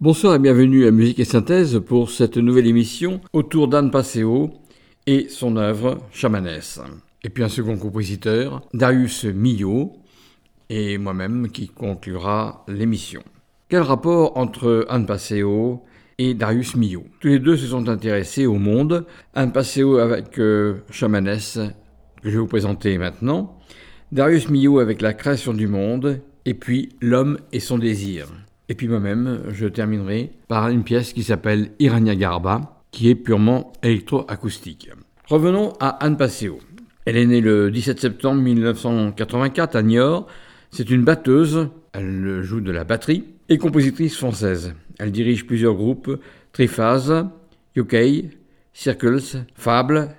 Bonsoir et bienvenue à Musique et Synthèse pour cette nouvelle émission autour d'Anne Passeo et son œuvre Chamanès. Et puis un second compositeur, Darius Milhaud, et moi-même qui conclura l'émission. Quel rapport entre Anne Passeo et Darius Milhaud Tous les deux se sont intéressés au monde. Anne Passeo avec euh, Chamanès, que je vais vous présenter maintenant. Darius Milhaud avec la création du monde, et puis l'homme et son désir. Et puis moi-même, je terminerai par une pièce qui s'appelle Irania Garba, qui est purement électroacoustique. Revenons à Anne Passeo. Elle est née le 17 septembre 1984 à Niort. C'est une batteuse, elle joue de la batterie, et compositrice française. Elle dirige plusieurs groupes, Triphase, UK, Circles, Fable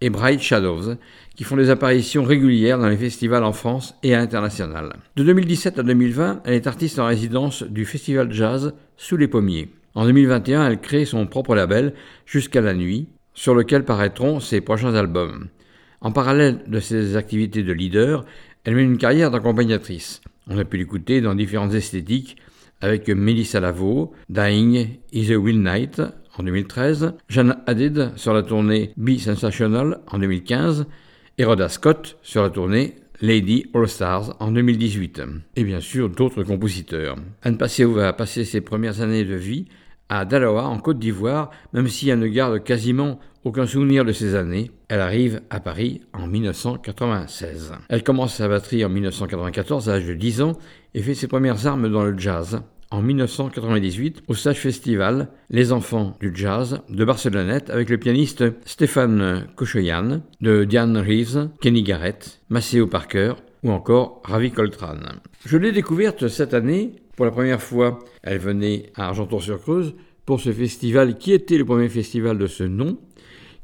et Bright Shadows, qui font des apparitions régulières dans les festivals en France et à l'international. De 2017 à 2020, elle est artiste en résidence du festival jazz Sous les Pommiers. En 2021, elle crée son propre label Jusqu'à la nuit, sur lequel paraîtront ses prochains albums. En parallèle de ses activités de leader, elle mène une carrière d'accompagnatrice. On a pu l'écouter dans différentes esthétiques avec Melissa Lavo, Dying is a Will Night en 2013, Jeanne Hadid sur la tournée Be Sensational en 2015 et Scott sur la tournée Lady All Stars en 2018. Et bien sûr d'autres compositeurs. Anne Passeo va passer ses premières années de vie à Dalawa en Côte d'Ivoire, même si elle ne garde quasiment aucun souvenir de ces années. Elle arrive à Paris en 1996. Elle commence sa batterie en 1994 à l'âge de 10 ans et fait ses premières armes dans le jazz en 1998 au Sage Festival Les Enfants du Jazz de Barcelonnette avec le pianiste Stéphane Kochoyan, de Diane Reeves, Kenny Garrett, Maceo Parker ou encore Ravi Coltrane. Je l'ai découverte cette année pour la première fois. Elle venait à Argenton-sur-Creuse pour ce festival qui était le premier festival de ce nom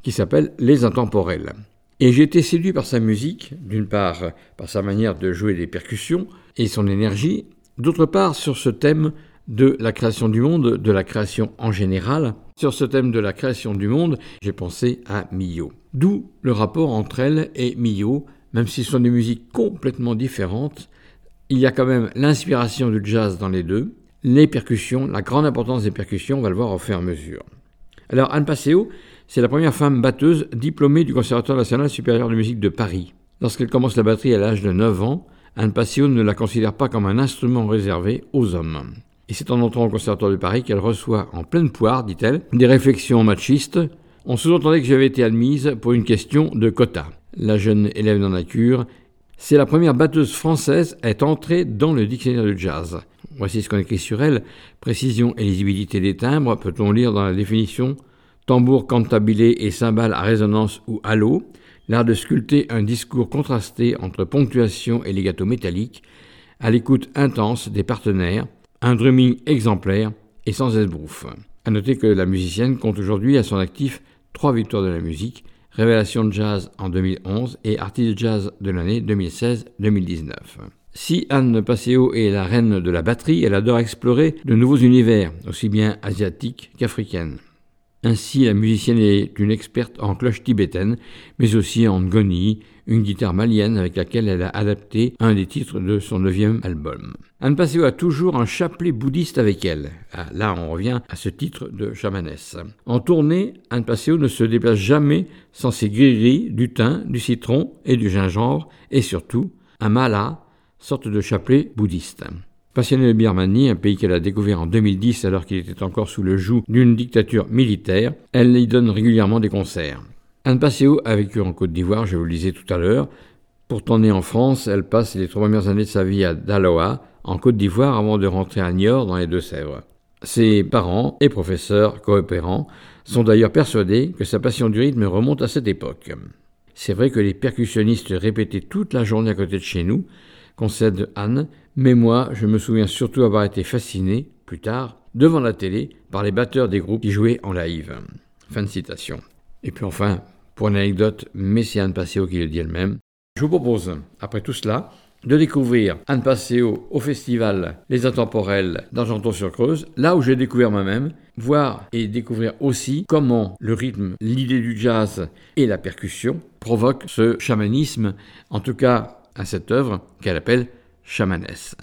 qui s'appelle Les Intemporels. Et j'ai été séduit par sa musique, d'une part par sa manière de jouer des percussions et son énergie, D'autre part, sur ce thème de la création du monde, de la création en général, sur ce thème de la création du monde, j'ai pensé à Mio. D'où le rapport entre elle et Mio, même si ce sont des musiques complètement différentes, il y a quand même l'inspiration du jazz dans les deux, les percussions, la grande importance des percussions, on va le voir au fur et à mesure. Alors Anne Passeo, c'est la première femme batteuse diplômée du Conservatoire national supérieur de musique de Paris. Lorsqu'elle commence la batterie à l'âge de 9 ans, Anne Passio ne la considère pas comme un instrument réservé aux hommes. Et c'est en entrant au Conservatoire de Paris qu'elle reçoit en pleine poire, dit-elle, des réflexions machistes. On sous-entendait que j'avais été admise pour une question de quota. La jeune élève dans la cure, c'est la première batteuse française à être entrée dans le dictionnaire de jazz. Voici ce qu'on écrit sur elle. Précision et lisibilité des timbres, peut-on lire dans la définition? Tambour cantabilé et cymbale à résonance ou halo, l'art de sculpter un discours contrasté entre ponctuation et legato métallique, à l'écoute intense des partenaires, un drumming exemplaire et sans esbrouf. À noter que la musicienne compte aujourd'hui à son actif trois victoires de la musique, Révélation de jazz en 2011 et Artiste jazz de l'année 2016-2019. Si Anne Passeo est la reine de la batterie, elle adore explorer de nouveaux univers, aussi bien asiatiques qu'africaines. Ainsi, la musicienne est une experte en cloche tibétaine, mais aussi en ngoni, une guitare malienne avec laquelle elle a adapté un des titres de son neuvième album. Anne Passeo a toujours un chapelet bouddhiste avec elle. Ah, là, on revient à ce titre de chamanesse. En tournée, Anne Passeo ne se déplace jamais sans ses grilleries, du thym, du citron et du gingembre, et surtout un mala, sorte de chapelet bouddhiste. Passionné de Birmanie, un pays qu'elle a découvert en 2010 alors qu'il était encore sous le joug d'une dictature militaire, elle y donne régulièrement des concerts. Anne Passeo a vécu en Côte d'Ivoire, je vous le disais tout à l'heure. Pourtant née en France, elle passe les trois premières années de sa vie à Daloa, en Côte d'Ivoire, avant de rentrer à Niort, dans les Deux-Sèvres. Ses parents et professeurs coopérants sont d'ailleurs persuadés que sa passion du rythme remonte à cette époque. C'est vrai que les percussionnistes répétaient toute la journée à côté de chez nous, concède Anne, mais moi, je me souviens surtout avoir été fasciné, plus tard, devant la télé, par les batteurs des groupes qui jouaient en live. Fin de citation. Et puis enfin, pour une anecdote, mais c'est Anne Passeo qui le dit elle-même, je vous propose, après tout cela, de découvrir Anne Passeo au festival Les Intemporels d'Argenton-sur-Creuse, là où j'ai découvert moi-même, voir et découvrir aussi comment le rythme, l'idée du jazz et la percussion provoquent ce chamanisme, en tout cas à cette œuvre qu'elle appelle Chamanès.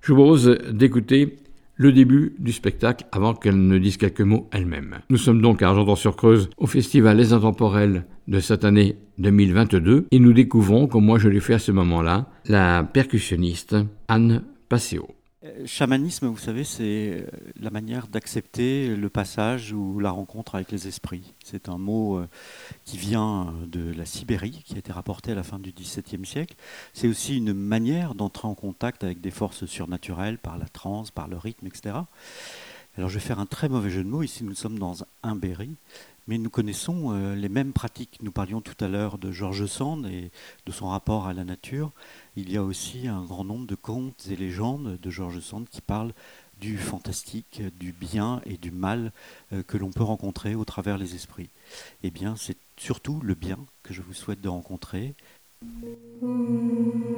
Je vous propose d'écouter le début du spectacle avant qu'elle ne dise quelques mots elle-même. Nous sommes donc à Argenton-sur-Creuse au Festival Les Intemporels de cette année 2022 et nous découvrons, comme moi je l'ai fait à ce moment-là, la percussionniste Anne Passeo. Euh, chamanisme, vous savez, c'est euh, la manière d'accepter le passage ou la rencontre avec les esprits. C'est un mot euh, qui vient de la Sibérie, qui a été rapporté à la fin du XVIIe siècle. C'est aussi une manière d'entrer en contact avec des forces surnaturelles par la transe, par le rythme, etc. Alors je vais faire un très mauvais jeu de mots. Ici, nous sommes dans un Berry, mais nous connaissons les mêmes pratiques. Nous parlions tout à l'heure de Georges Sand et de son rapport à la nature il y a aussi un grand nombre de contes et légendes de Georges Sand qui parlent du fantastique, du bien et du mal euh, que l'on peut rencontrer au travers les esprits. Eh bien, c'est surtout le bien que je vous souhaite de rencontrer. sono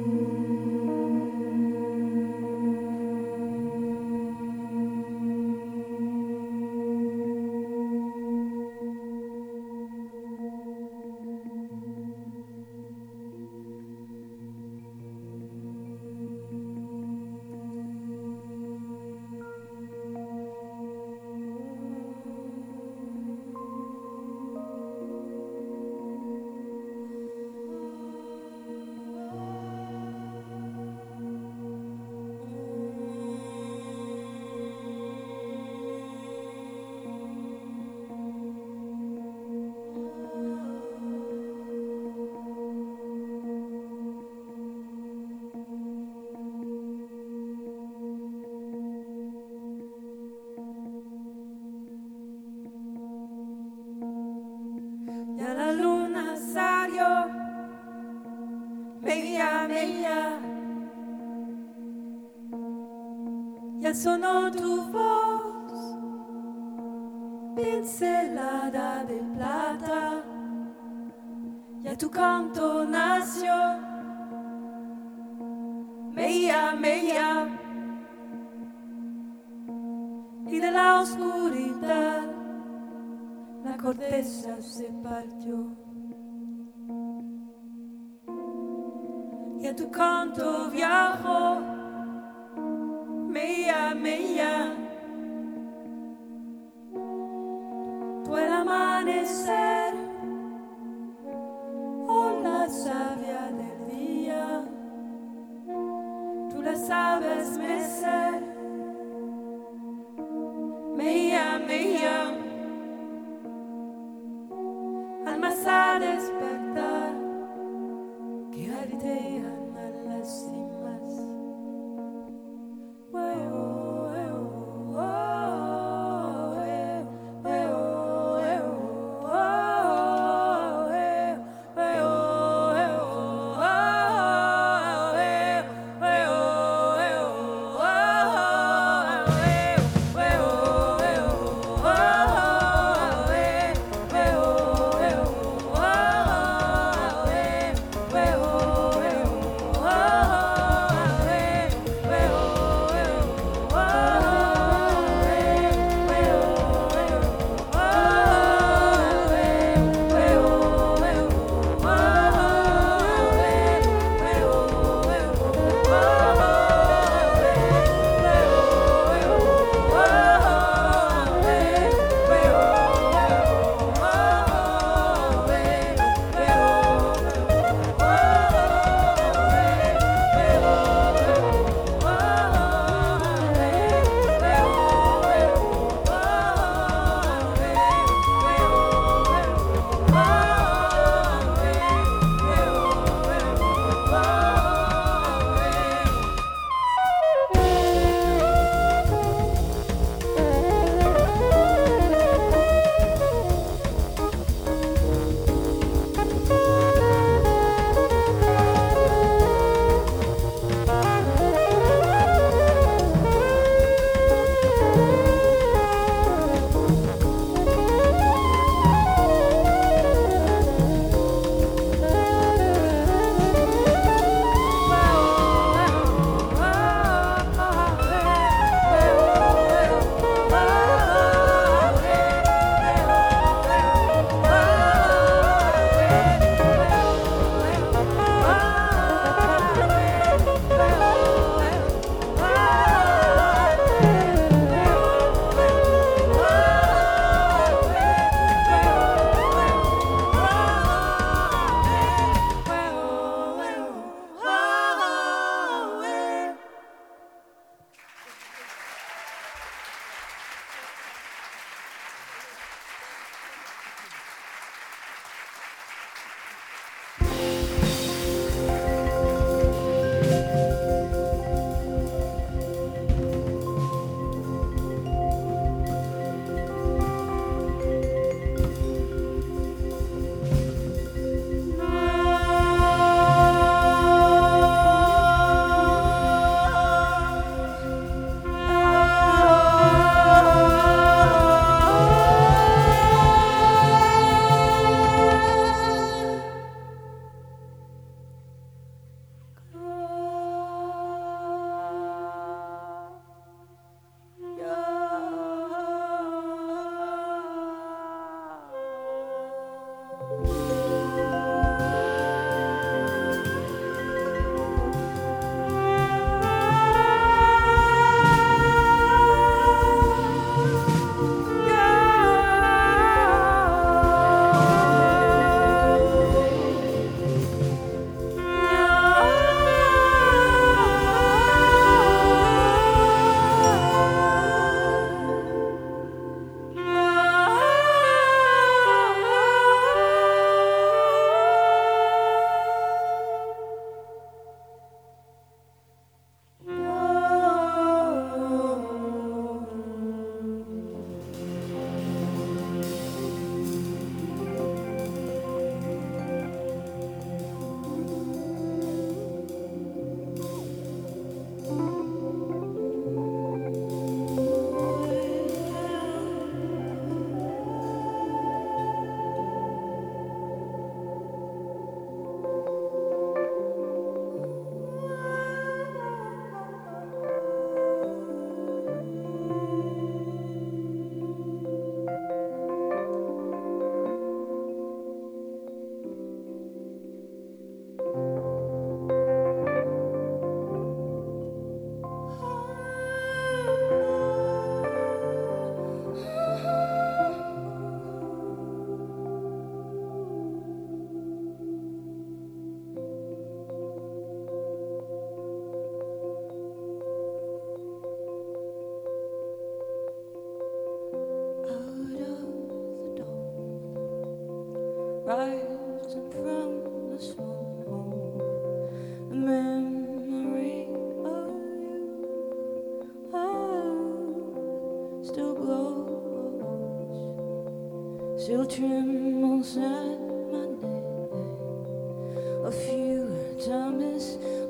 没呀。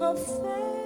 of faith.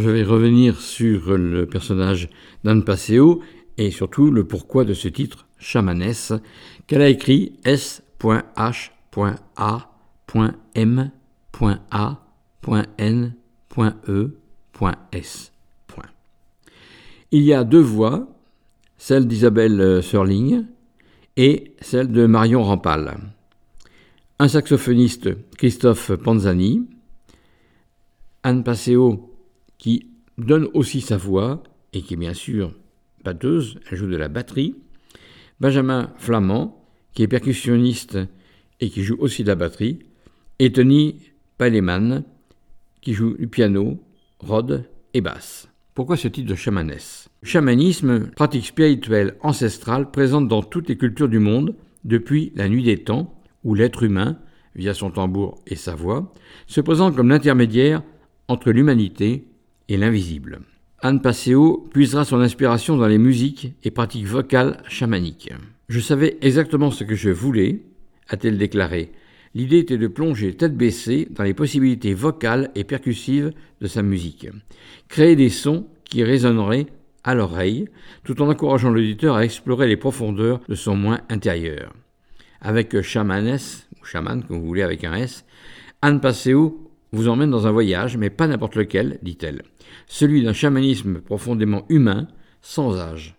Je vais revenir sur le personnage d'Anne Passeo et surtout le pourquoi de ce titre, Chamanesse, qu'elle a écrit S.H.A.A.N.E.S. Il y a deux voix, celle d'Isabelle Serling et celle de Marion Rampal. Un saxophoniste, Christophe Panzani, Anne Passeo qui donne aussi sa voix et qui est bien sûr batteuse, elle joue de la batterie. Benjamin Flamand, qui est percussionniste et qui joue aussi de la batterie. et Tony Paleman, qui joue du piano, rod et basse. Pourquoi ce titre de chamanesse Chamanisme, pratique spirituelle ancestrale présente dans toutes les cultures du monde depuis la nuit des temps, où l'être humain, via son tambour et sa voix, se présente comme l'intermédiaire entre l'humanité l'invisible. Anne Passeo puisera son inspiration dans les musiques et pratiques vocales chamaniques. Je savais exactement ce que je voulais, a-t-elle déclaré. L'idée était de plonger tête baissée dans les possibilités vocales et percussives de sa musique. Créer des sons qui résonneraient à l'oreille, tout en encourageant l'auditeur à explorer les profondeurs de son moins intérieur. Avec Chamanes, ou Chaman, comme vous voulez avec un S, Anne Passeo vous emmène dans un voyage, mais pas n'importe lequel, dit-elle, celui d'un chamanisme profondément humain, sans âge.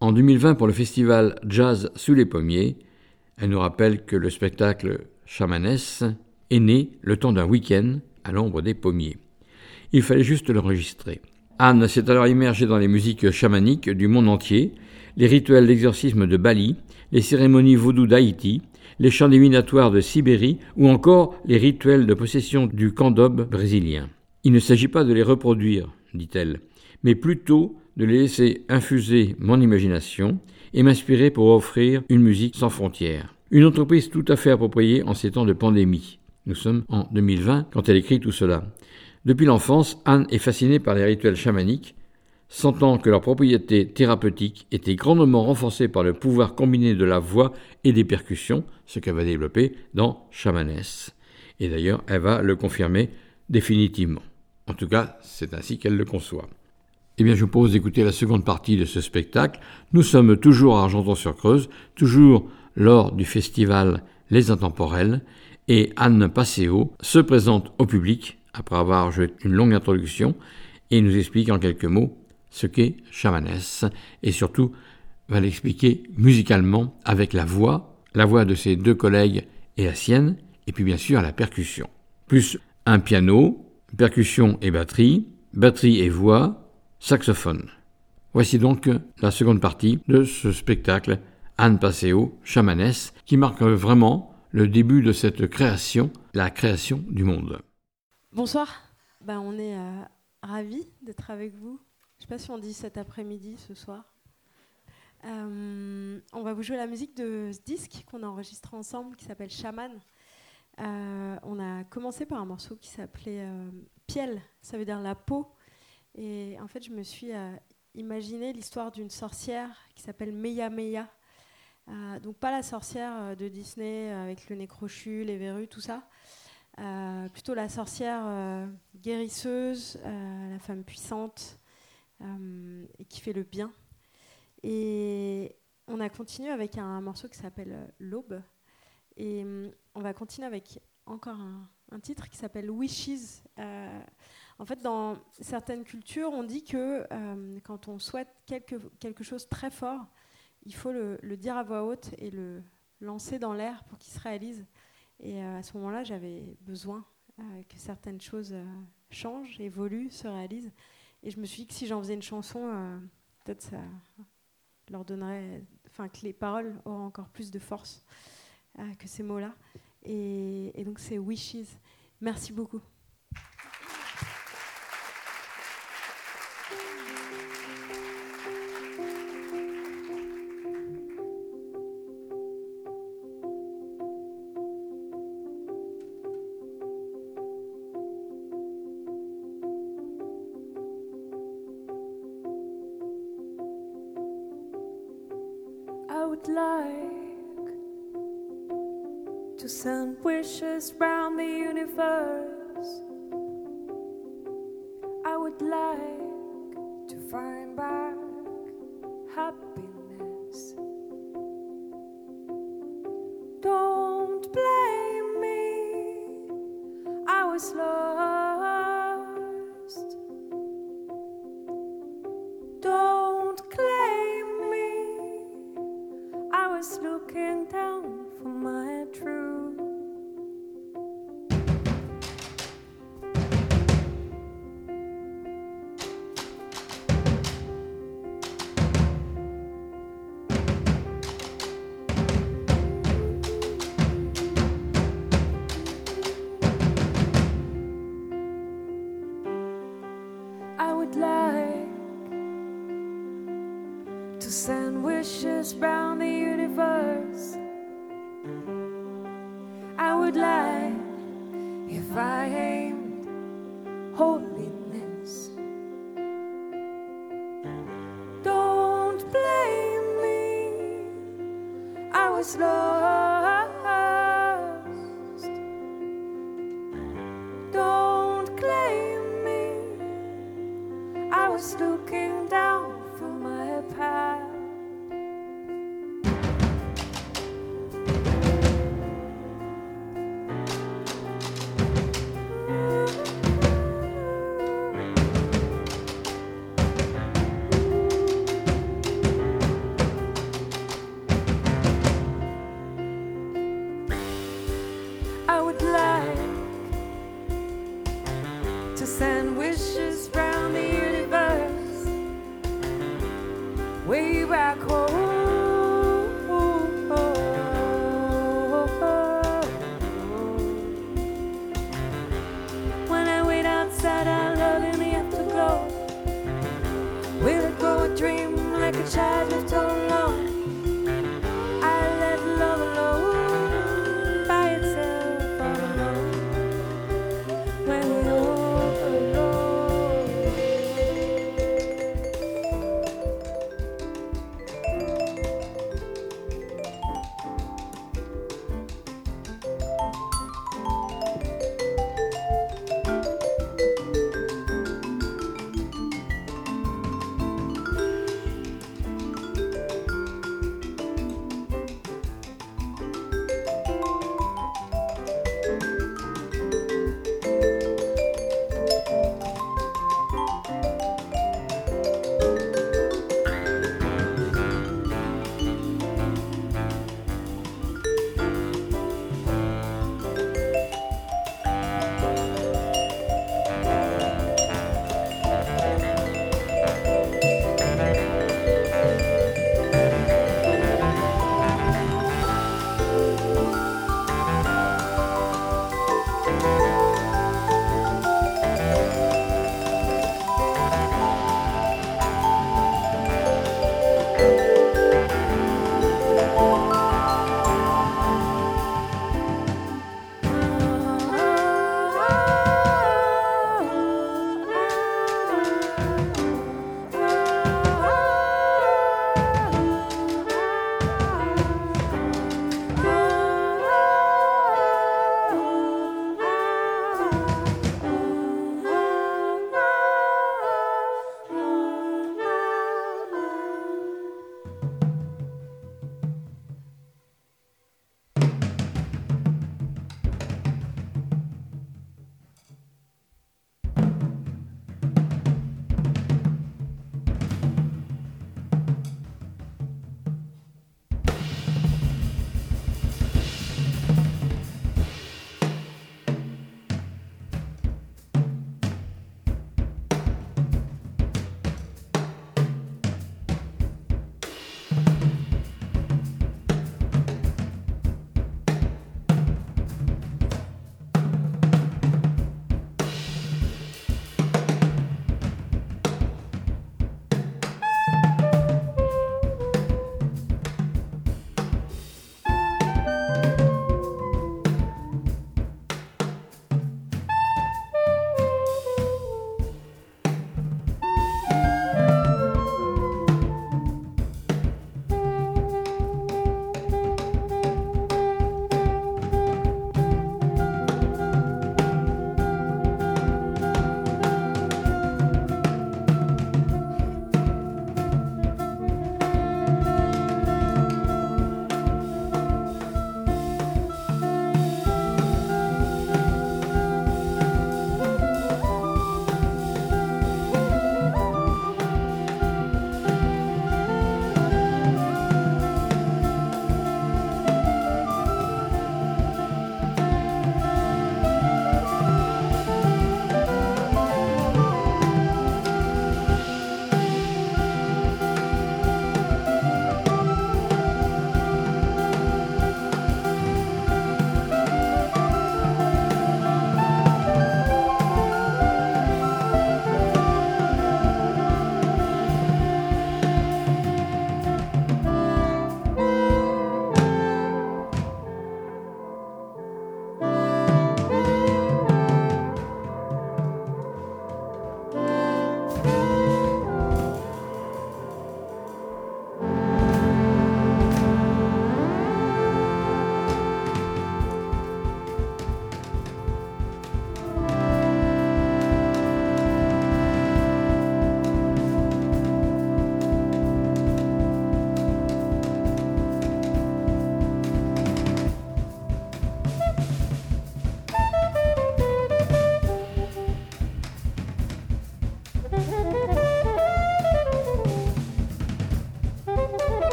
En 2020, pour le festival Jazz sous les pommiers, elle nous rappelle que le spectacle Chamanesse est né le temps d'un week-end à l'ombre des pommiers. Il fallait juste l'enregistrer. Anne s'est alors immergée dans les musiques chamaniques du monde entier, les rituels d'exorcisme de Bali, les cérémonies vaudou d'Haïti, les chants divinatoires de Sibérie ou encore les rituels de possession du candobe brésilien. Il ne s'agit pas de les reproduire, dit-elle, mais plutôt de les laisser infuser mon imagination et m'inspirer pour offrir une musique sans frontières. Une entreprise tout à fait appropriée en ces temps de pandémie. Nous sommes en 2020 quand elle écrit tout cela. Depuis l'enfance, Anne est fascinée par les rituels chamaniques, sentant que leur propriété thérapeutique était grandement renforcée par le pouvoir combiné de la voix et des percussions, ce qu'elle va développer dans Chamanès. Et d'ailleurs, elle va le confirmer définitivement. En tout cas, c'est ainsi qu'elle le conçoit. Eh bien, je vous propose d'écouter la seconde partie de ce spectacle. Nous sommes toujours à Argenton-sur-Creuse, toujours lors du festival Les Intemporels, et Anne Passeo se présente au public, après avoir joué une longue introduction, et nous explique en quelques mots ce qu'est Chamanès, et surtout va l'expliquer musicalement avec la voix, la voix de ses deux collègues et la sienne, et puis bien sûr la percussion. Plus un piano, percussion et batterie, batterie et voix, saxophone. Voici donc la seconde partie de ce spectacle Anne Passeo, Chamanès, qui marque vraiment le début de cette création, la création du monde. Bonsoir, ben, on est euh, ravis d'être avec vous sais pas si on dit cet après-midi, ce soir. Euh, on va vous jouer la musique de ce disque qu'on a enregistré ensemble qui s'appelle Shaman. Euh, on a commencé par un morceau qui s'appelait euh, Piel, ça veut dire la peau. Et en fait, je me suis imaginé l'histoire d'une sorcière qui s'appelle Meya Meya. donc, pas la sorcière de Disney avec le nez crochu, les verrues, tout ça. plutôt la sorcière guérisseuse, la femme puissante, et qui fait le bien. Et on a continué avec un morceau qui s'appelle euh, L'Aube. Et euh, on va continuer avec encore un, titre qui s'appelle Wishes. en fait, dans certaines cultures, on dit que quand on souhaite quelque, quelque chose très fort, il faut le, dire à voix haute et le lancer dans l'air pour qu'il se réalise. Et à ce moment-là, j'avais besoin que certaines choses changent, évoluent, se réalisent. Et je me suis dit que si j'en faisais une chanson, euh, peut-être ça leur donnerait, enfin que les paroles auraient encore plus de force euh, que ces mots-là. Et, et donc c'est Wishes. Merci beaucoup. first.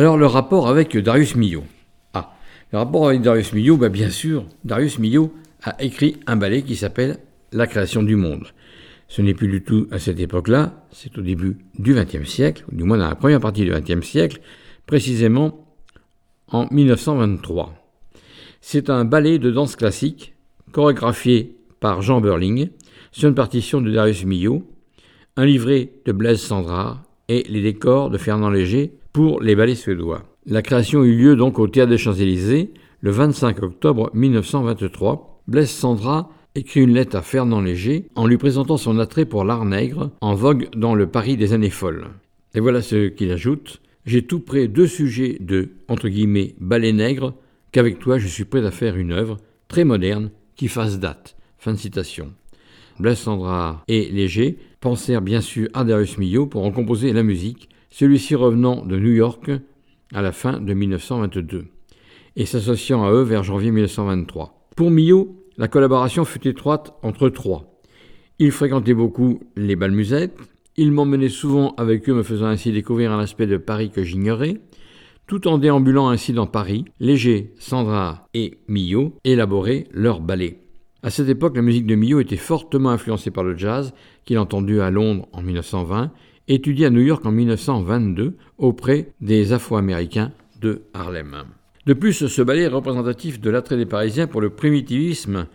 Alors le rapport avec Darius Milhaud. Ah, le rapport avec Darius Milhaud, bah, bien sûr, Darius Milhaud a écrit un ballet qui s'appelle La création du monde. Ce n'est plus du tout à cette époque-là, c'est au début du XXe siècle, ou du moins dans la première partie du XXe siècle, précisément en 1923. C'est un ballet de danse classique, chorégraphié par Jean Berling, sur une partition de Darius Milhaud, un livret de Blaise Sandrard et les décors de Fernand Léger pour les ballets suédois. La création eut lieu donc au Théâtre des Champs-Élysées le 25 octobre 1923. Blaise Sandrard écrit une lettre à Fernand Léger en lui présentant son attrait pour l'art nègre en vogue dans le Paris des années folles. Et voilà ce qu'il ajoute J'ai tout près deux sujets de entre guillemets ballet nègre qu'avec toi je suis prêt à faire une œuvre très moderne qui fasse date. Fin de citation. Sandrard et Léger pensèrent bien sûr à Darius Milhaud pour en composer la musique, celui-ci revenant de New York à la fin de 1922 et s'associant à eux vers janvier 1923. Pour Milhaud, la collaboration fut étroite entre trois. Il fréquentait beaucoup les bals musettes, il m'emmenait souvent avec eux me faisant ainsi découvrir un aspect de Paris que j'ignorais, tout en déambulant ainsi dans Paris, Léger, Sandra et Millot élaboraient leur ballet. À cette époque, la musique de Millot était fortement influencée par le jazz, qu'il entendu à Londres en 1920, étudié à New York en 1922 auprès des Afro-Américains de Harlem. De plus, ce ballet est représentatif de l'attrait des Parisiens pour le primitivisme.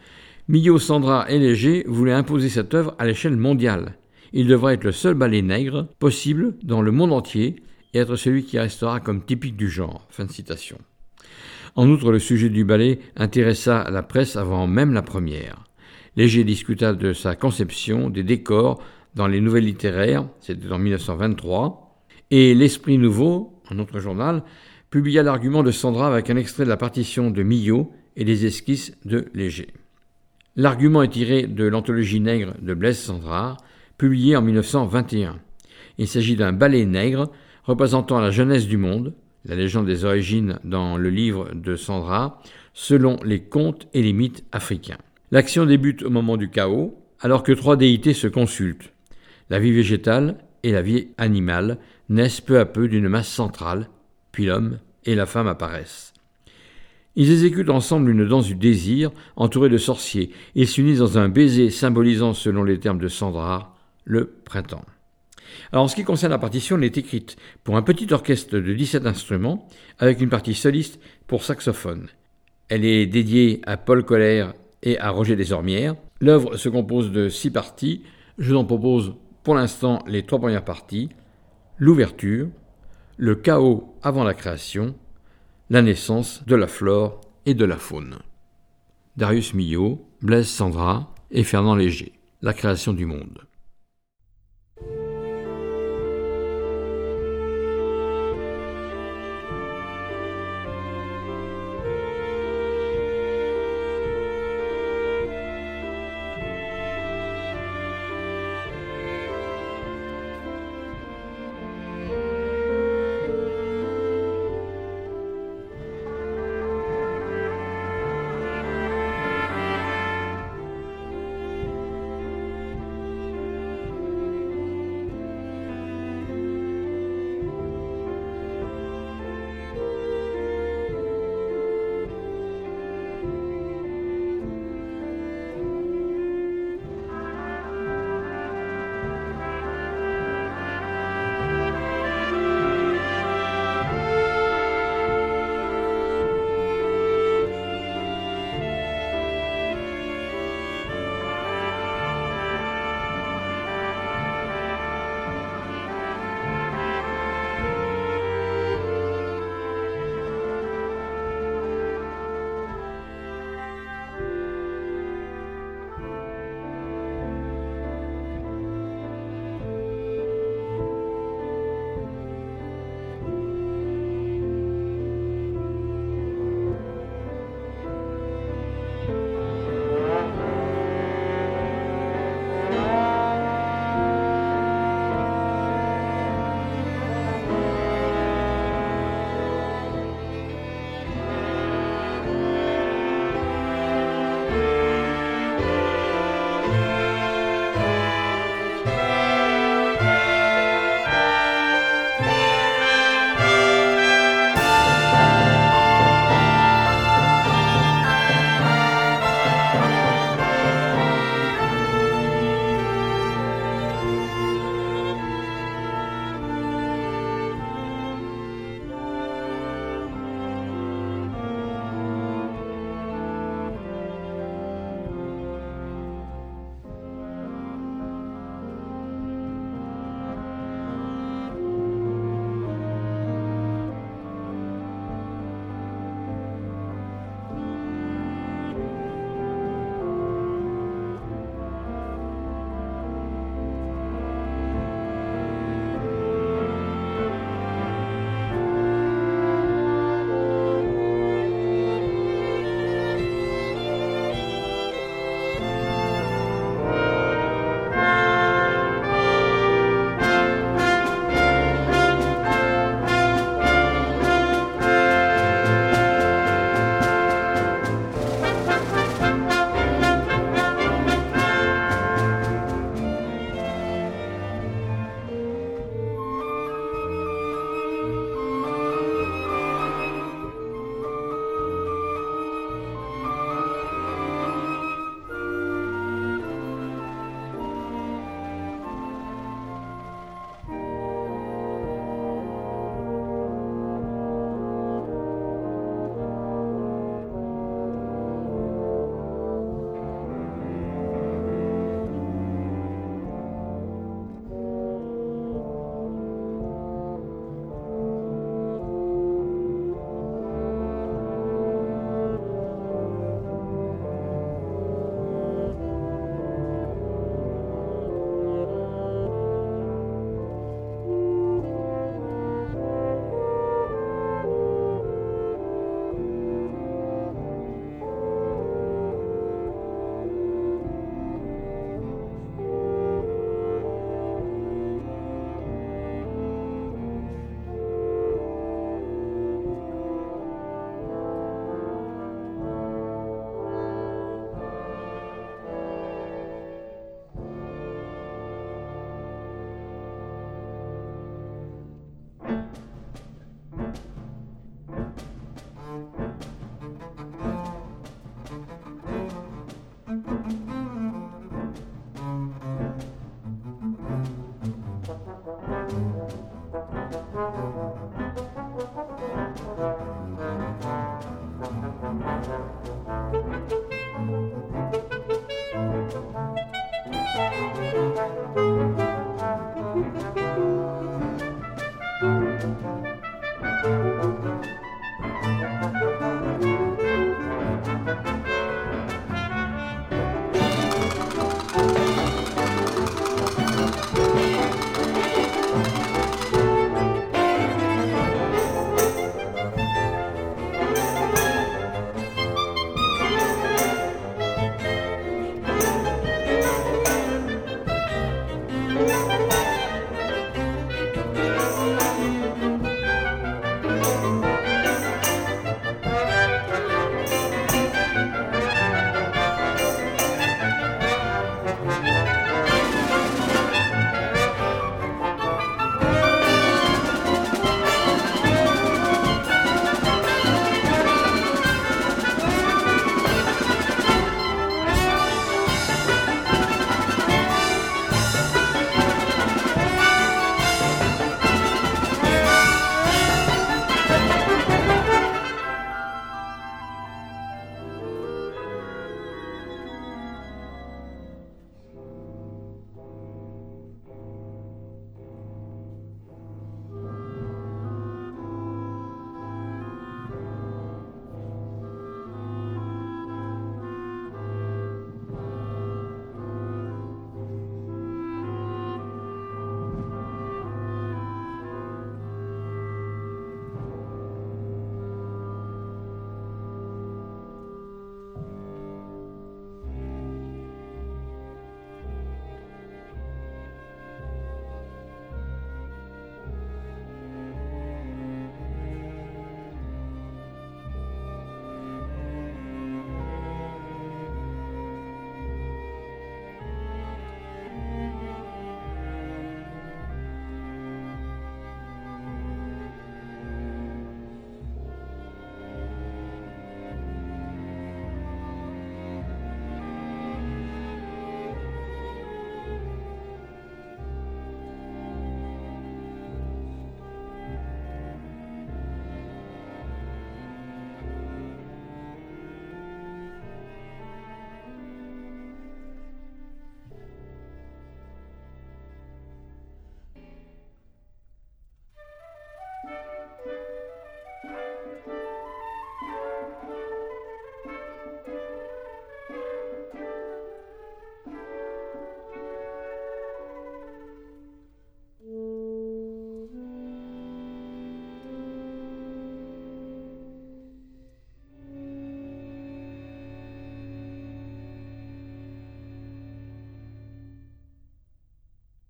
Millot, Sandra et Léger voulaient imposer cette œuvre à l'échelle mondiale. Il devrait être le seul ballet nègre possible dans le monde entier et être celui qui restera comme typique du genre. Fin de citation. En outre, le sujet du ballet intéressa la presse avant même la première. Léger discuta de sa conception, des décors dans les nouvelles littéraires, c'était en 1923, et L'Esprit Nouveau, un autre journal, publia l'argument de Sandra avec un extrait de la partition de Millot et des esquisses de Léger. L'argument est tiré de l'anthologie nègre de Blaise Sandrard, publiée en 1921. Il s'agit d'un ballet nègre représentant la jeunesse du monde, la légende des origines dans le livre de Sandra, selon les contes et les mythes africains. L'action débute au moment du chaos, alors que trois déités se consultent. La vie végétale et la vie animale naissent peu à peu d'une masse centrale, puis l'homme et la femme apparaissent. Ils exécutent ensemble une danse du désir, entourée de sorciers. Ils s'unissent dans un baiser symbolisant, selon les termes de Sandra, le printemps. Alors, en ce qui concerne la partition, elle est écrite pour un petit orchestre de 17 instruments, avec une partie soliste pour saxophone. Elle est dédiée à Paul Colère et à Roger Desormières. L'œuvre se compose de six parties. Je vous en propose pour l'instant les trois premières parties. L'ouverture, le chaos avant la création, la naissance de la flore et de la faune. Darius Milhaud, Blaise Sandra et Fernand Léger. La création du monde.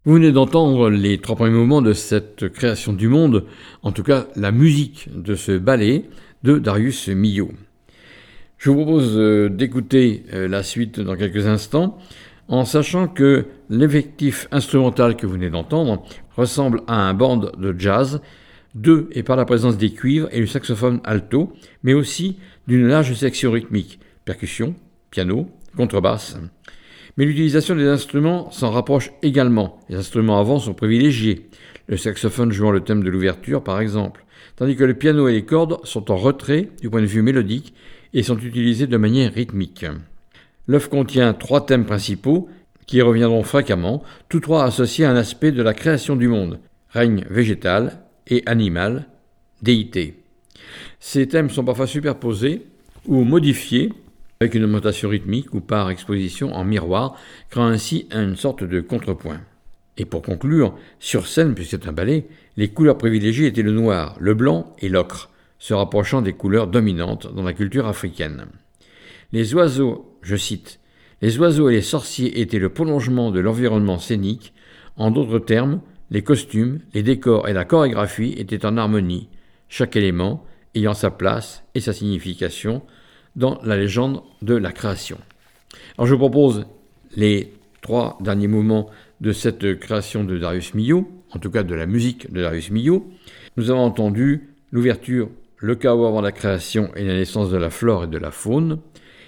Vous venez d'entendre les trois premiers mouvements de cette création du monde, en tout cas la musique de ce ballet de Darius Milhaud. Je vous propose euh, d'écouter euh, la suite dans quelques instants, en sachant que l'effectif instrumental que vous venez d'entendre ressemble à un band de jazz, de et par la présence des cuivres et du saxophone alto, mais aussi d'une large section rythmique, percussion, piano, contrebasse. Mais l'utilisation des instruments s'en rapproche également. Les instruments avant sont privilégiés, le saxophone jouant le thème de l'ouverture par exemple, tandis que le piano et les cordes sont en retrait du point de vue mélodique et sont utilisés de manière rythmique. L'œuvre contient trois thèmes principaux qui reviendront fréquemment, tous trois associés à un aspect de la création du monde, règne végétal et animal, déité. Ces thèmes sont parfois superposés ou modifiés avec une augmentation rythmique ou par exposition en miroir, créant ainsi une sorte de contrepoint. Et pour conclure, sur scène, puisque c'est un ballet, les couleurs privilégiées étaient le noir, le blanc et l'ocre, se rapprochant des couleurs dominantes dans la culture africaine. Les oiseaux, je cite, les oiseaux et les sorciers étaient le prolongement de l'environnement scénique, en d'autres termes, les costumes, les décors et la chorégraphie étaient en harmonie, chaque élément ayant sa place et sa signification, dans la légende de la création. Alors je vous propose les trois derniers mouvements de cette création de Darius Milhaud, en tout cas de la musique de Darius Milhaud. Nous avons entendu l'ouverture, le chaos avant la création et la naissance de la flore et de la faune.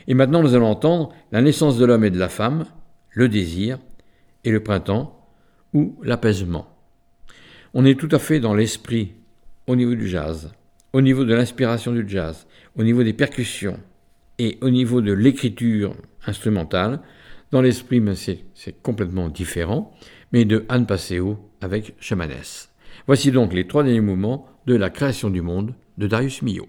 Et maintenant nous allons entendre la naissance de l'homme et de la femme, le désir et le printemps ou l'apaisement. On est tout à fait dans l'esprit au niveau du jazz, au niveau de l'inspiration du jazz, au niveau des percussions, et au niveau de l'écriture instrumentale, dans l'esprit, c'est complètement différent, mais de Anne Passeo avec Chamanès. Voici donc les trois derniers mouvements de la création du monde de Darius Milhaud.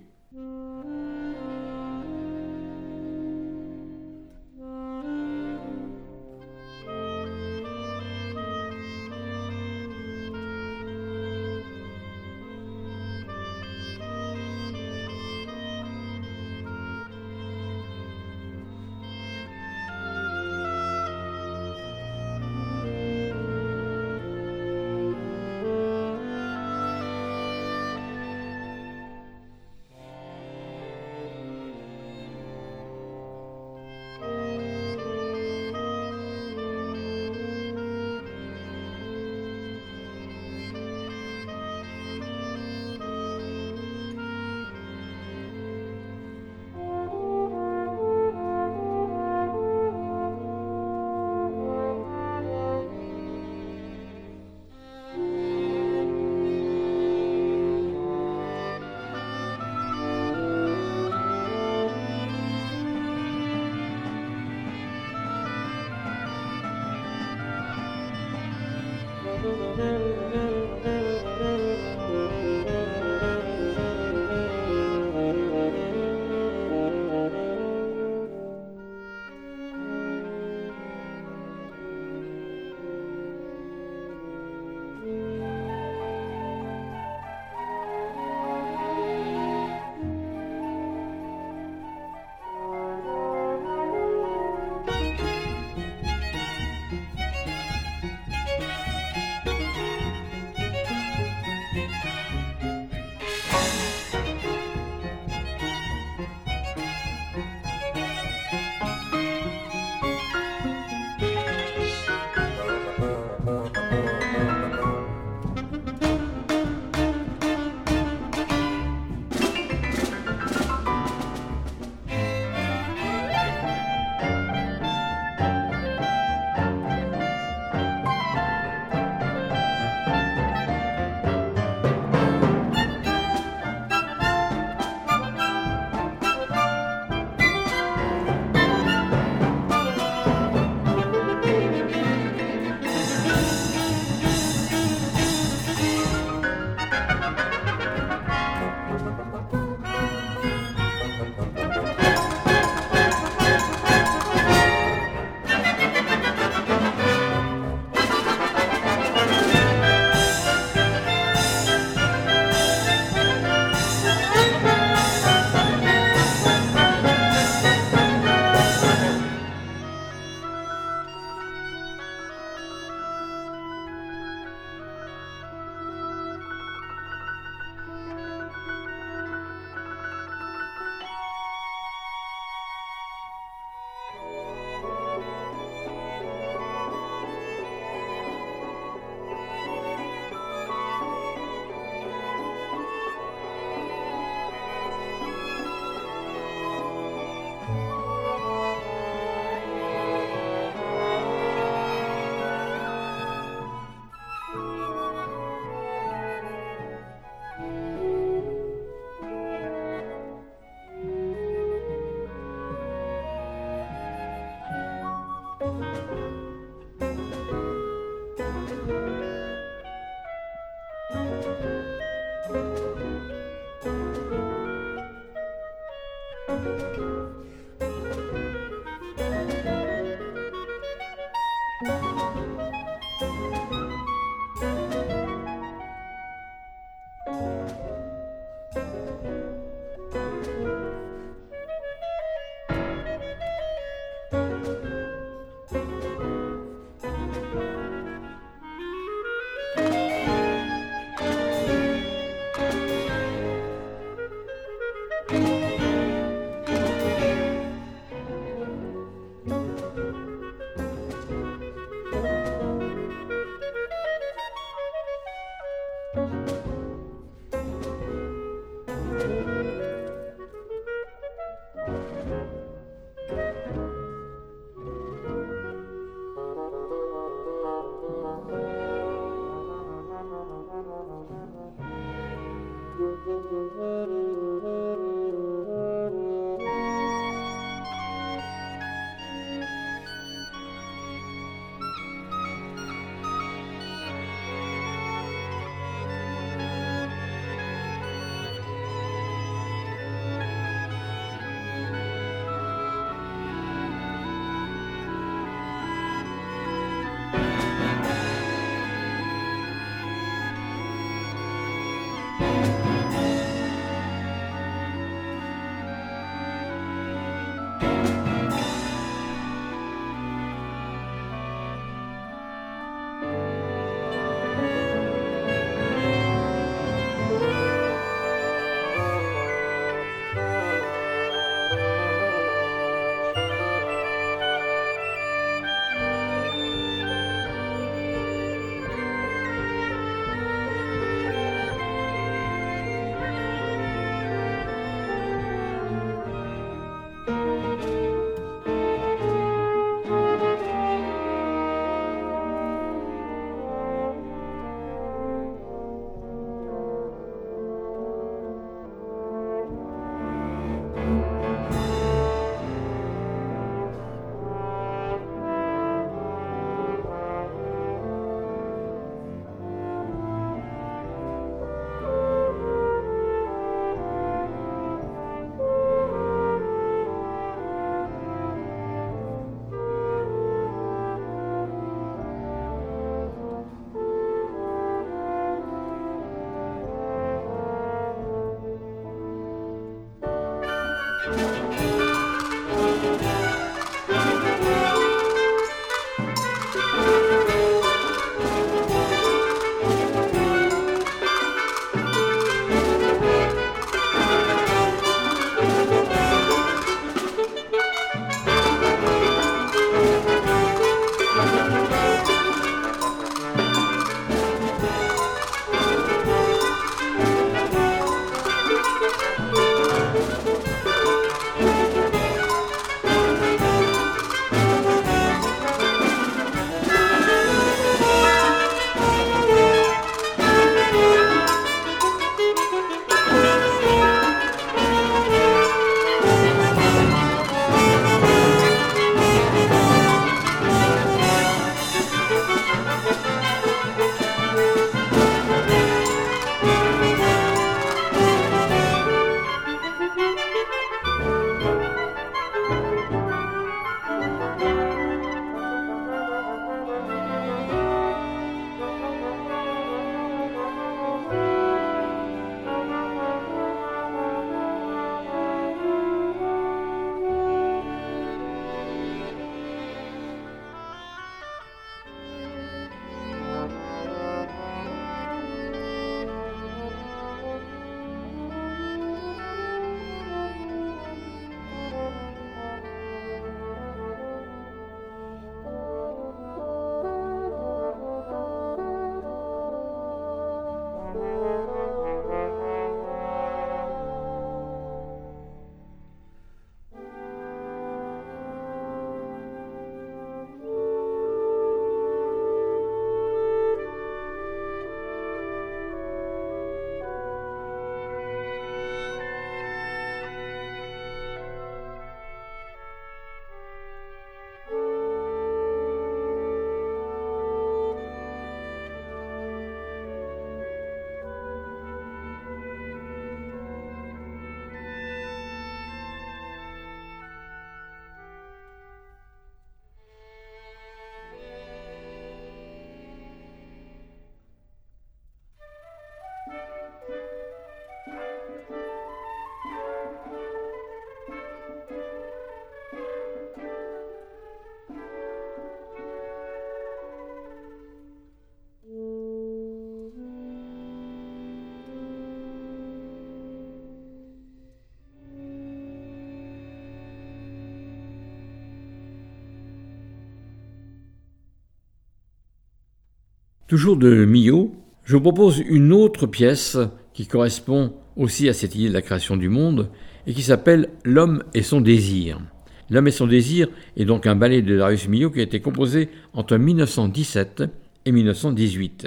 Toujours de Millot, je vous propose une autre pièce qui correspond aussi à cette idée de la création du monde et qui s'appelle L'homme et son désir. L'homme et son désir est donc un ballet de Darius Milhaud qui a été composé entre 1917 et 1918.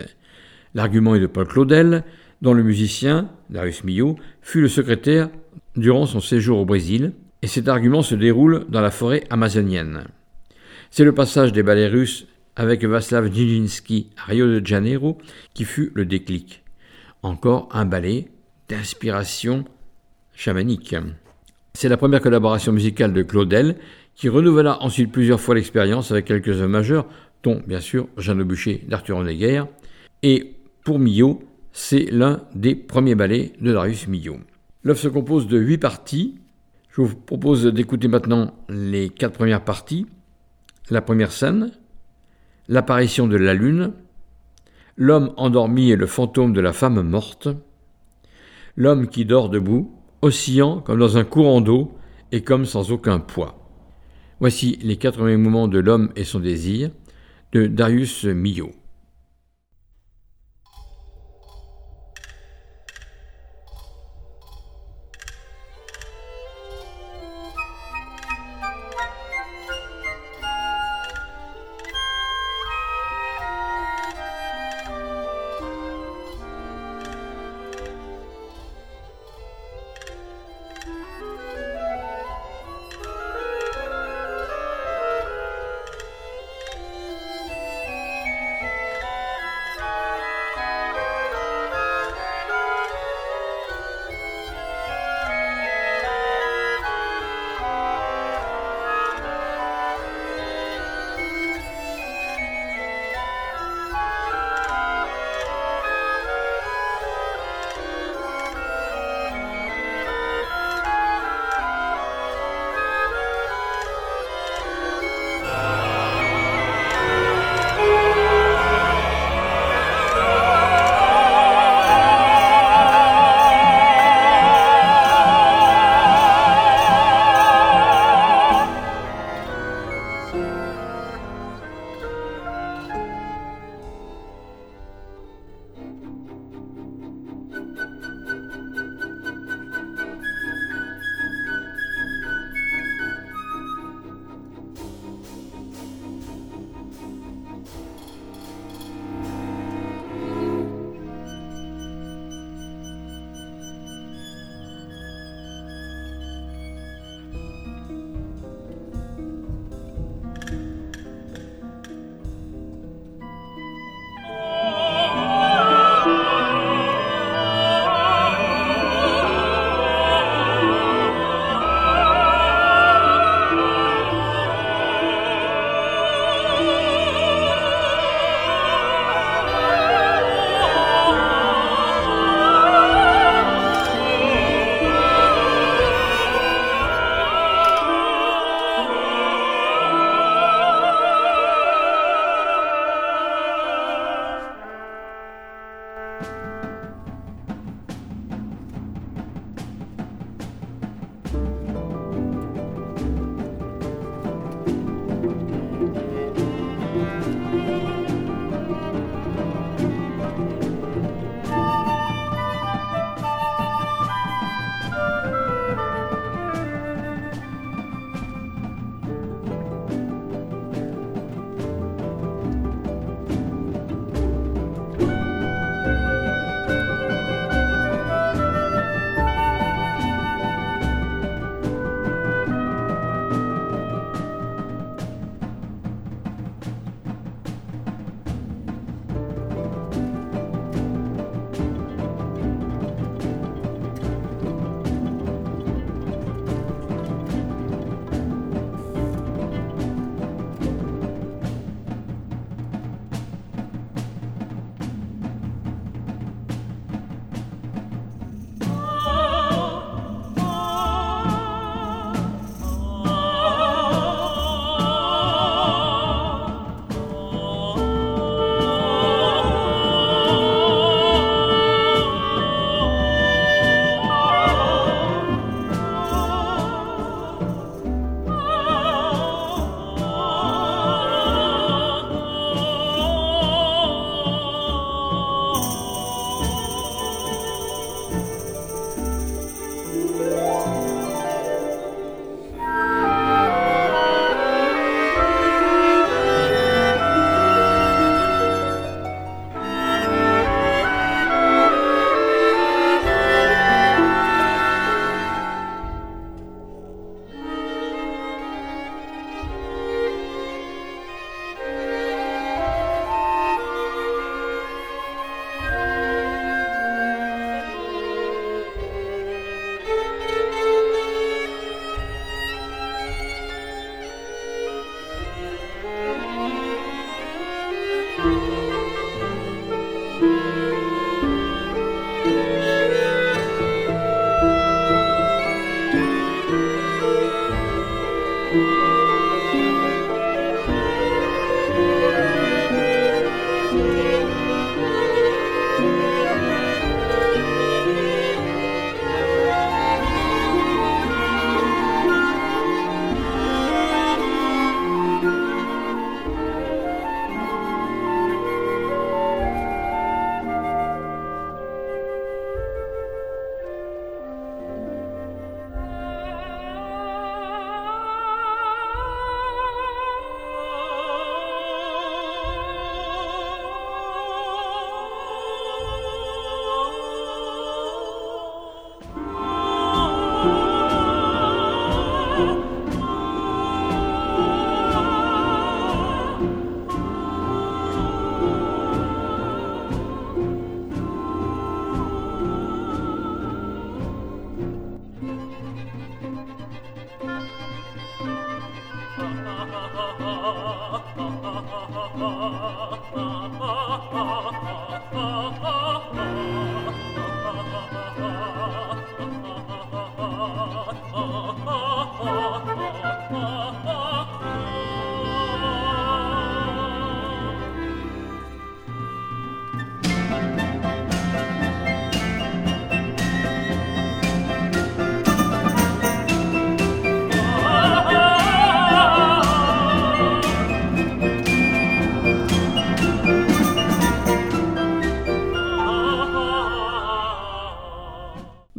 L'argument est de Paul Claudel, dont le musicien, Darius Milhaud, fut le secrétaire durant son séjour au Brésil, et cet argument se déroule dans la forêt amazonienne. C'est le passage des ballets russes avec Václav Nijinsky à Rio de Janeiro qui fut le déclic. Encore un ballet d'inspiration chamanique. C'est la première collaboration musicale de Claudel, qui renouvela ensuite plusieurs fois l'expérience avec quelques œuvres majeurs, dont bien sûr Jeanne Boucher d'Arthur Honegger. Et pour Millot, c'est l'un des premiers ballets de Darius Milhaud. L'œuvre se compose de huit parties. Je vous propose d'écouter maintenant les quatre premières parties. La première scène, l'apparition de la lune, l'homme endormi et le fantôme de la femme morte, l'homme qui dort debout, oscillant comme dans un courant d'eau et comme sans aucun poids. Voici les quatre premiers moments de l'homme et son désir de Darius Milhaud.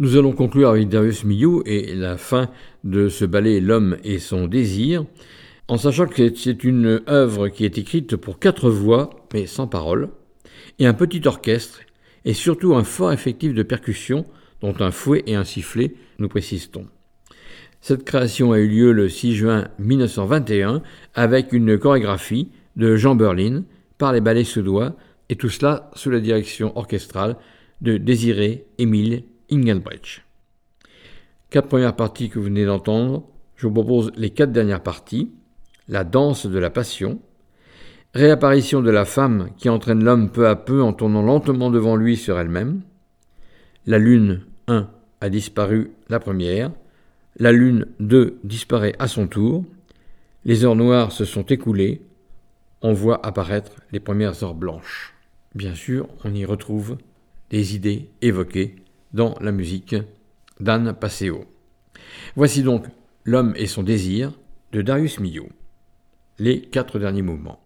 Nous allons conclure avec Darius Milhaud et la fin de ce ballet L'homme et son désir, en sachant que c'est une œuvre qui est écrite pour quatre voix, mais sans parole, et un petit orchestre, et surtout un fort effectif de percussion, dont un fouet et un sifflet, nous précisons. Cette création a eu lieu le 6 juin 1921 avec une chorégraphie de Jean Berlin par les ballets suédois et tout cela sous la direction orchestrale de Désiré Émile Engelbrecht. Quatre premières parties que vous venez d'entendre, je vous propose les quatre dernières parties. La danse de la passion, réapparition de la femme qui entraîne l'homme peu à peu en tournant lentement devant lui sur elle-même. La lune 1 a disparu la première, la lune 2 disparaît à son tour, les heures noires se sont écoulées, on voit apparaître les premières heures blanches. Bien sûr, on y retrouve des idées évoquées dans la musique d'Anne Passeo. Voici donc L'homme et son désir de Darius Milhaud. Les quatre derniers mouvements.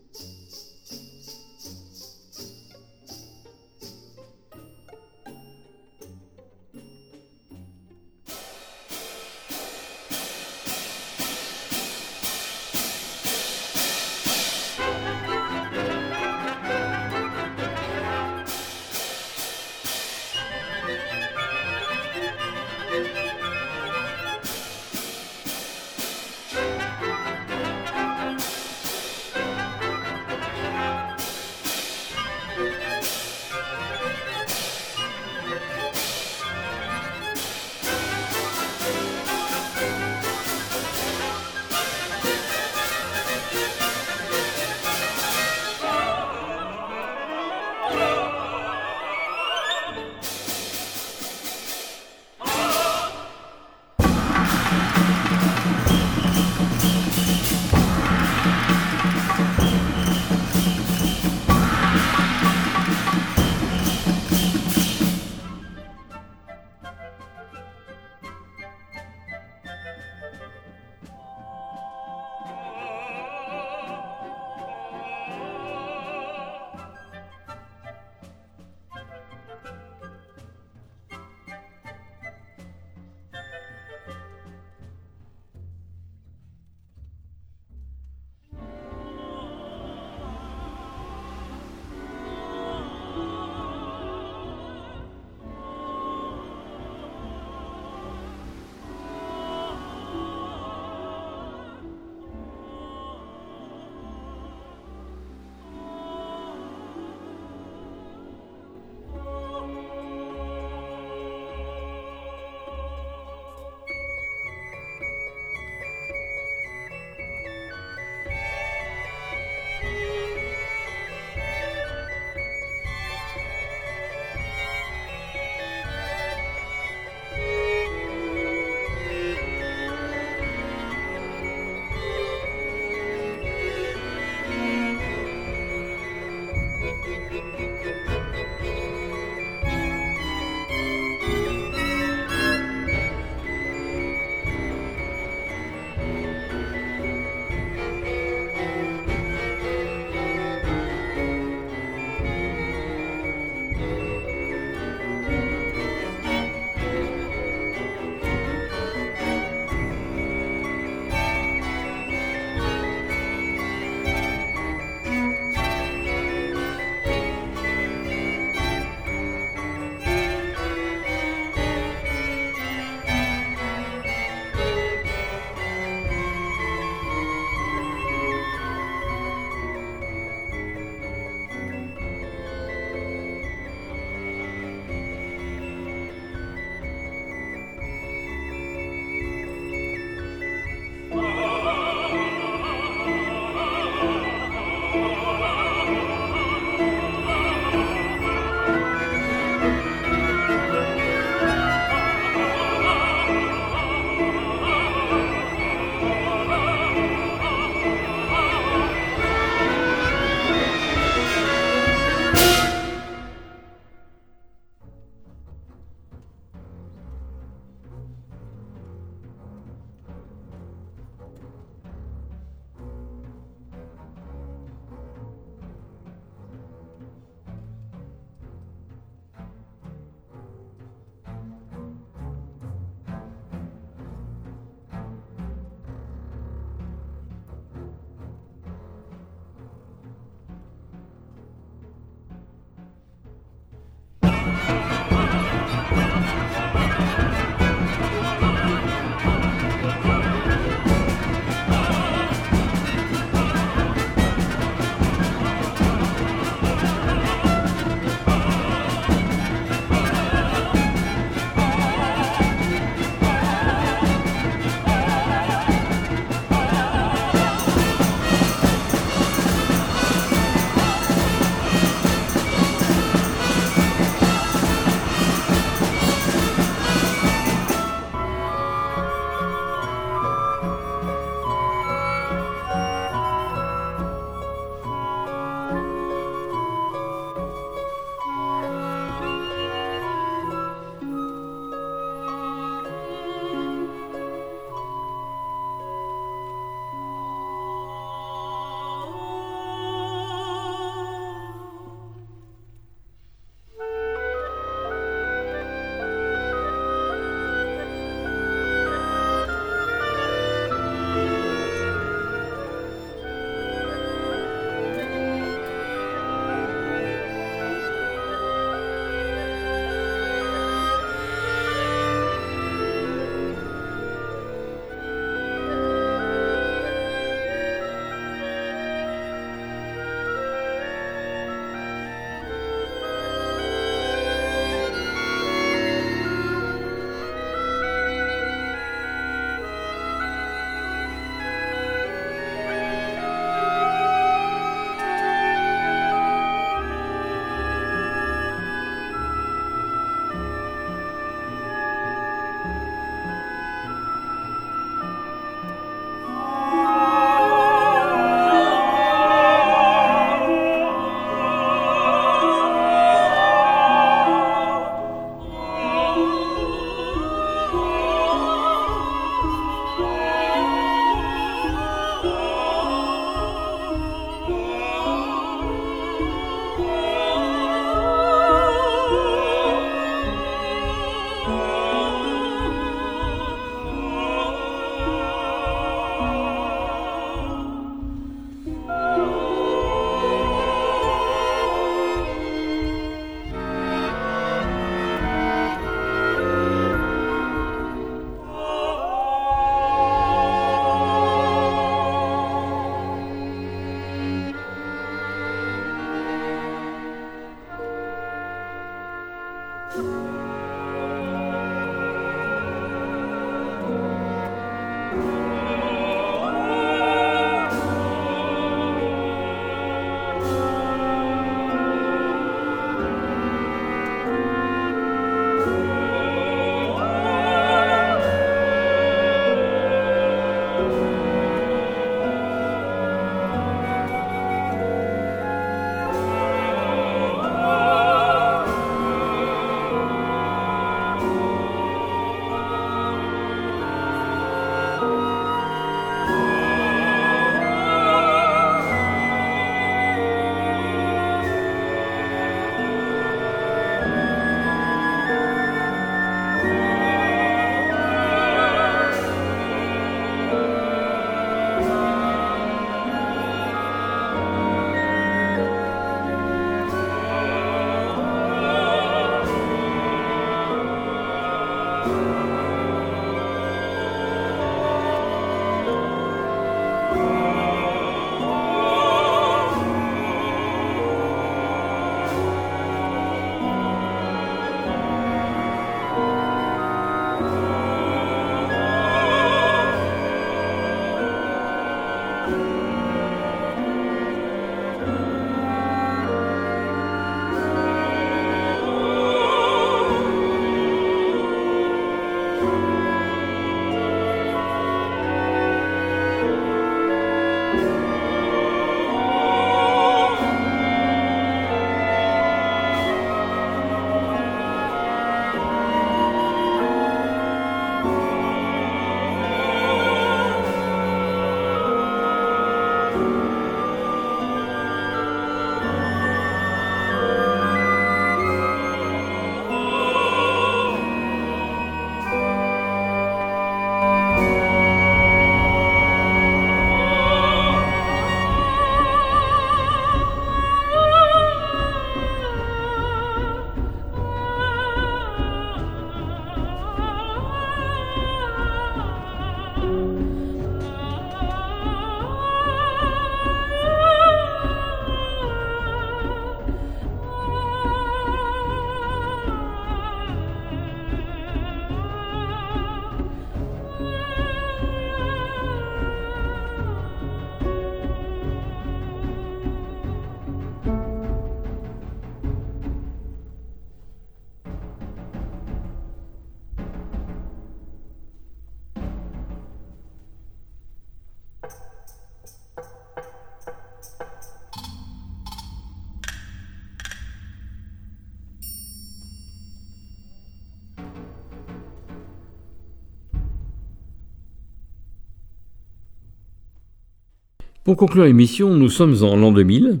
Pour conclure l'émission, nous sommes en l'an 2000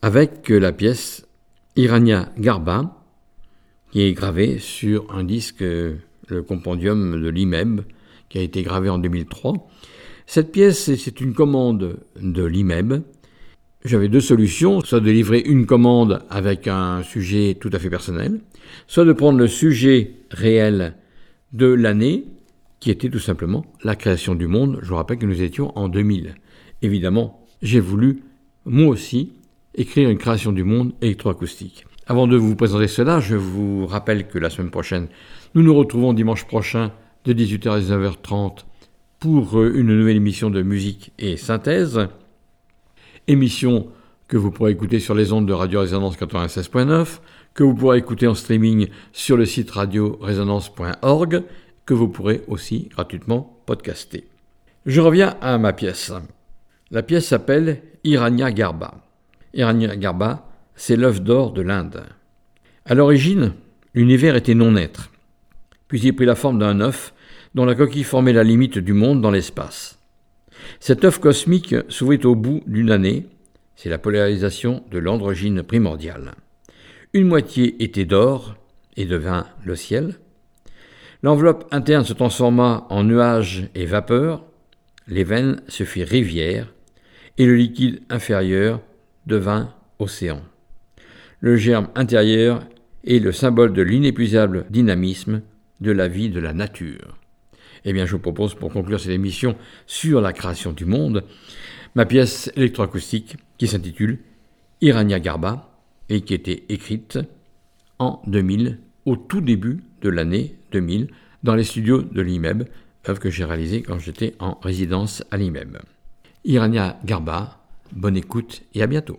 avec la pièce Irania Garba qui est gravée sur un disque, le compendium de l'IMEB, qui a été gravé en 2003. Cette pièce, c'est une commande de l'IMEB. J'avais deux solutions, soit de livrer une commande avec un sujet tout à fait personnel, soit de prendre le sujet réel de l'année, qui était tout simplement la création du monde. Je vous rappelle que nous étions en 2000. Évidemment, j'ai voulu, moi aussi, écrire une création du monde électroacoustique. Avant de vous présenter cela, je vous rappelle que la semaine prochaine, nous nous retrouvons dimanche prochain de 18h à 19h30 pour euh, une nouvelle émission de musique et synthèse. Émission que vous pourrez écouter sur les ondes de Radio Résonance 96.9, que vous pourrez écouter en streaming sur le site radioresonance.org, que vous pourrez aussi gratuitement podcaster. Je reviens à ma pièce. La pièce s'appelle Irania Garba. Irania Garba, c'est l'œuf d'or de l'Inde. À l'origine, l'univers était non-être, puis il prit la forme d'un œuf dont la coquille formait la limite du monde dans l'espace. Cet œuf cosmique s'ouvrit au bout d'une année, c'est la polarisation de l'androgyne primordiale. Une moitié était d'or et devint le ciel. L'enveloppe interne se transforma en nuages et vapeur, les veines se firent rivières, et le liquide inférieur devint océan. Le germe intérieur est le symbole de l'inépuisable dynamisme de la vie de la nature. Eh bien, je vous propose, pour conclure cette émission sur la création du monde, ma pièce électroacoustique qui s'intitule Irania Garba et qui était écrite en 2000, au tout début de l'année 2000, dans les studios de l'IMEB, œuvre que j'ai réalisée quand j'étais en résidence à l'IMEB. Irania Garba, bonne écoute et à bientôt.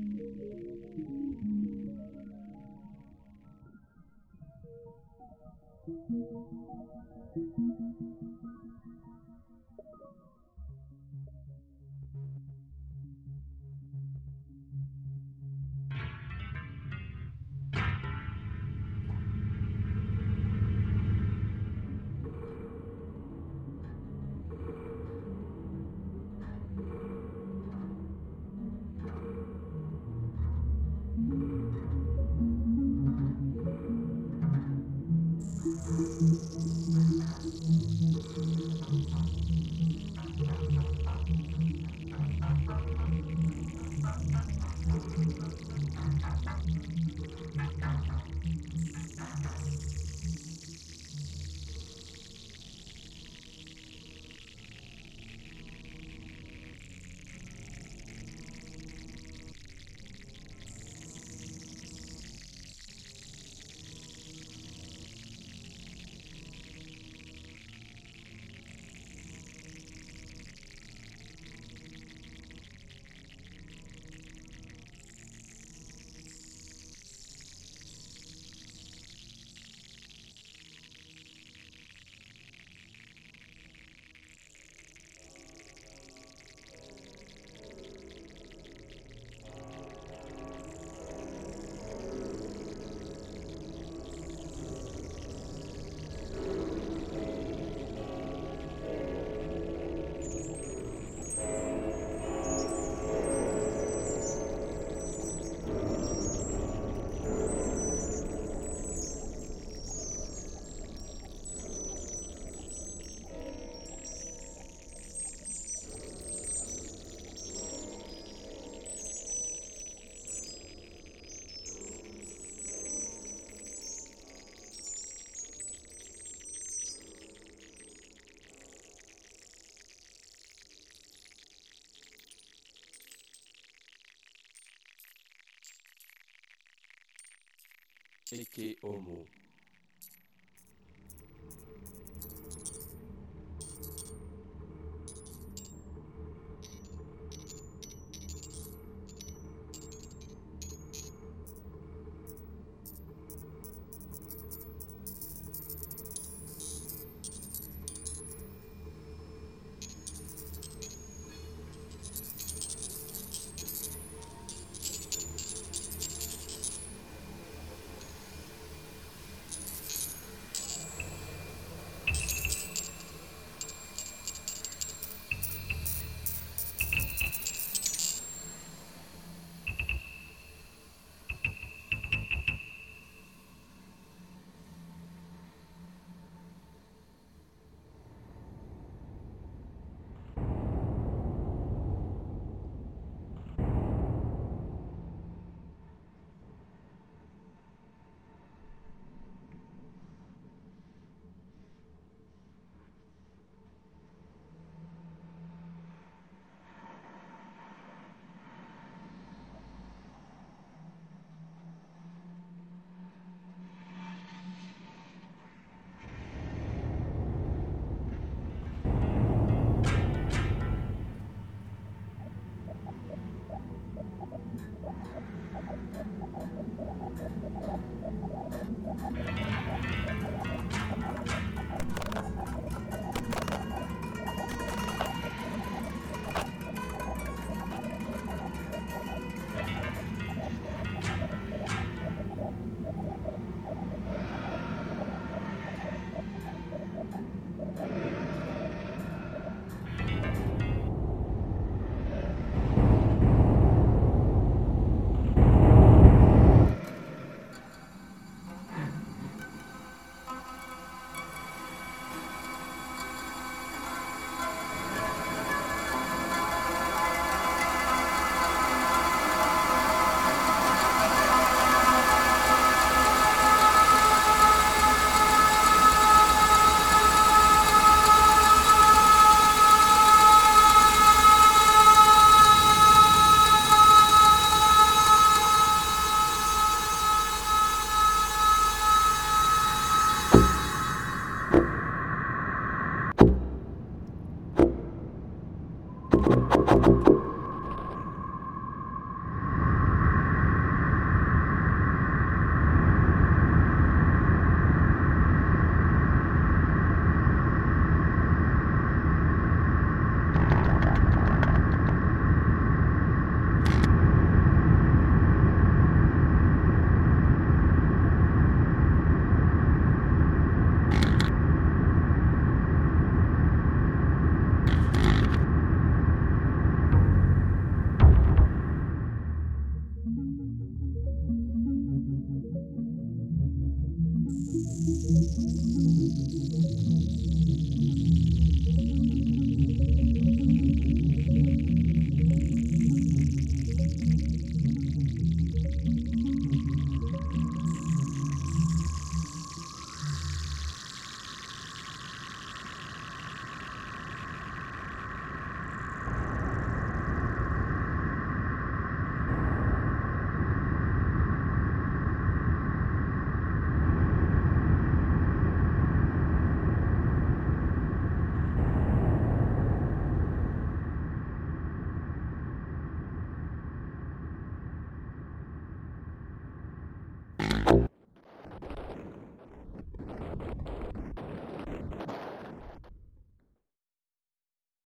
Eke Homo.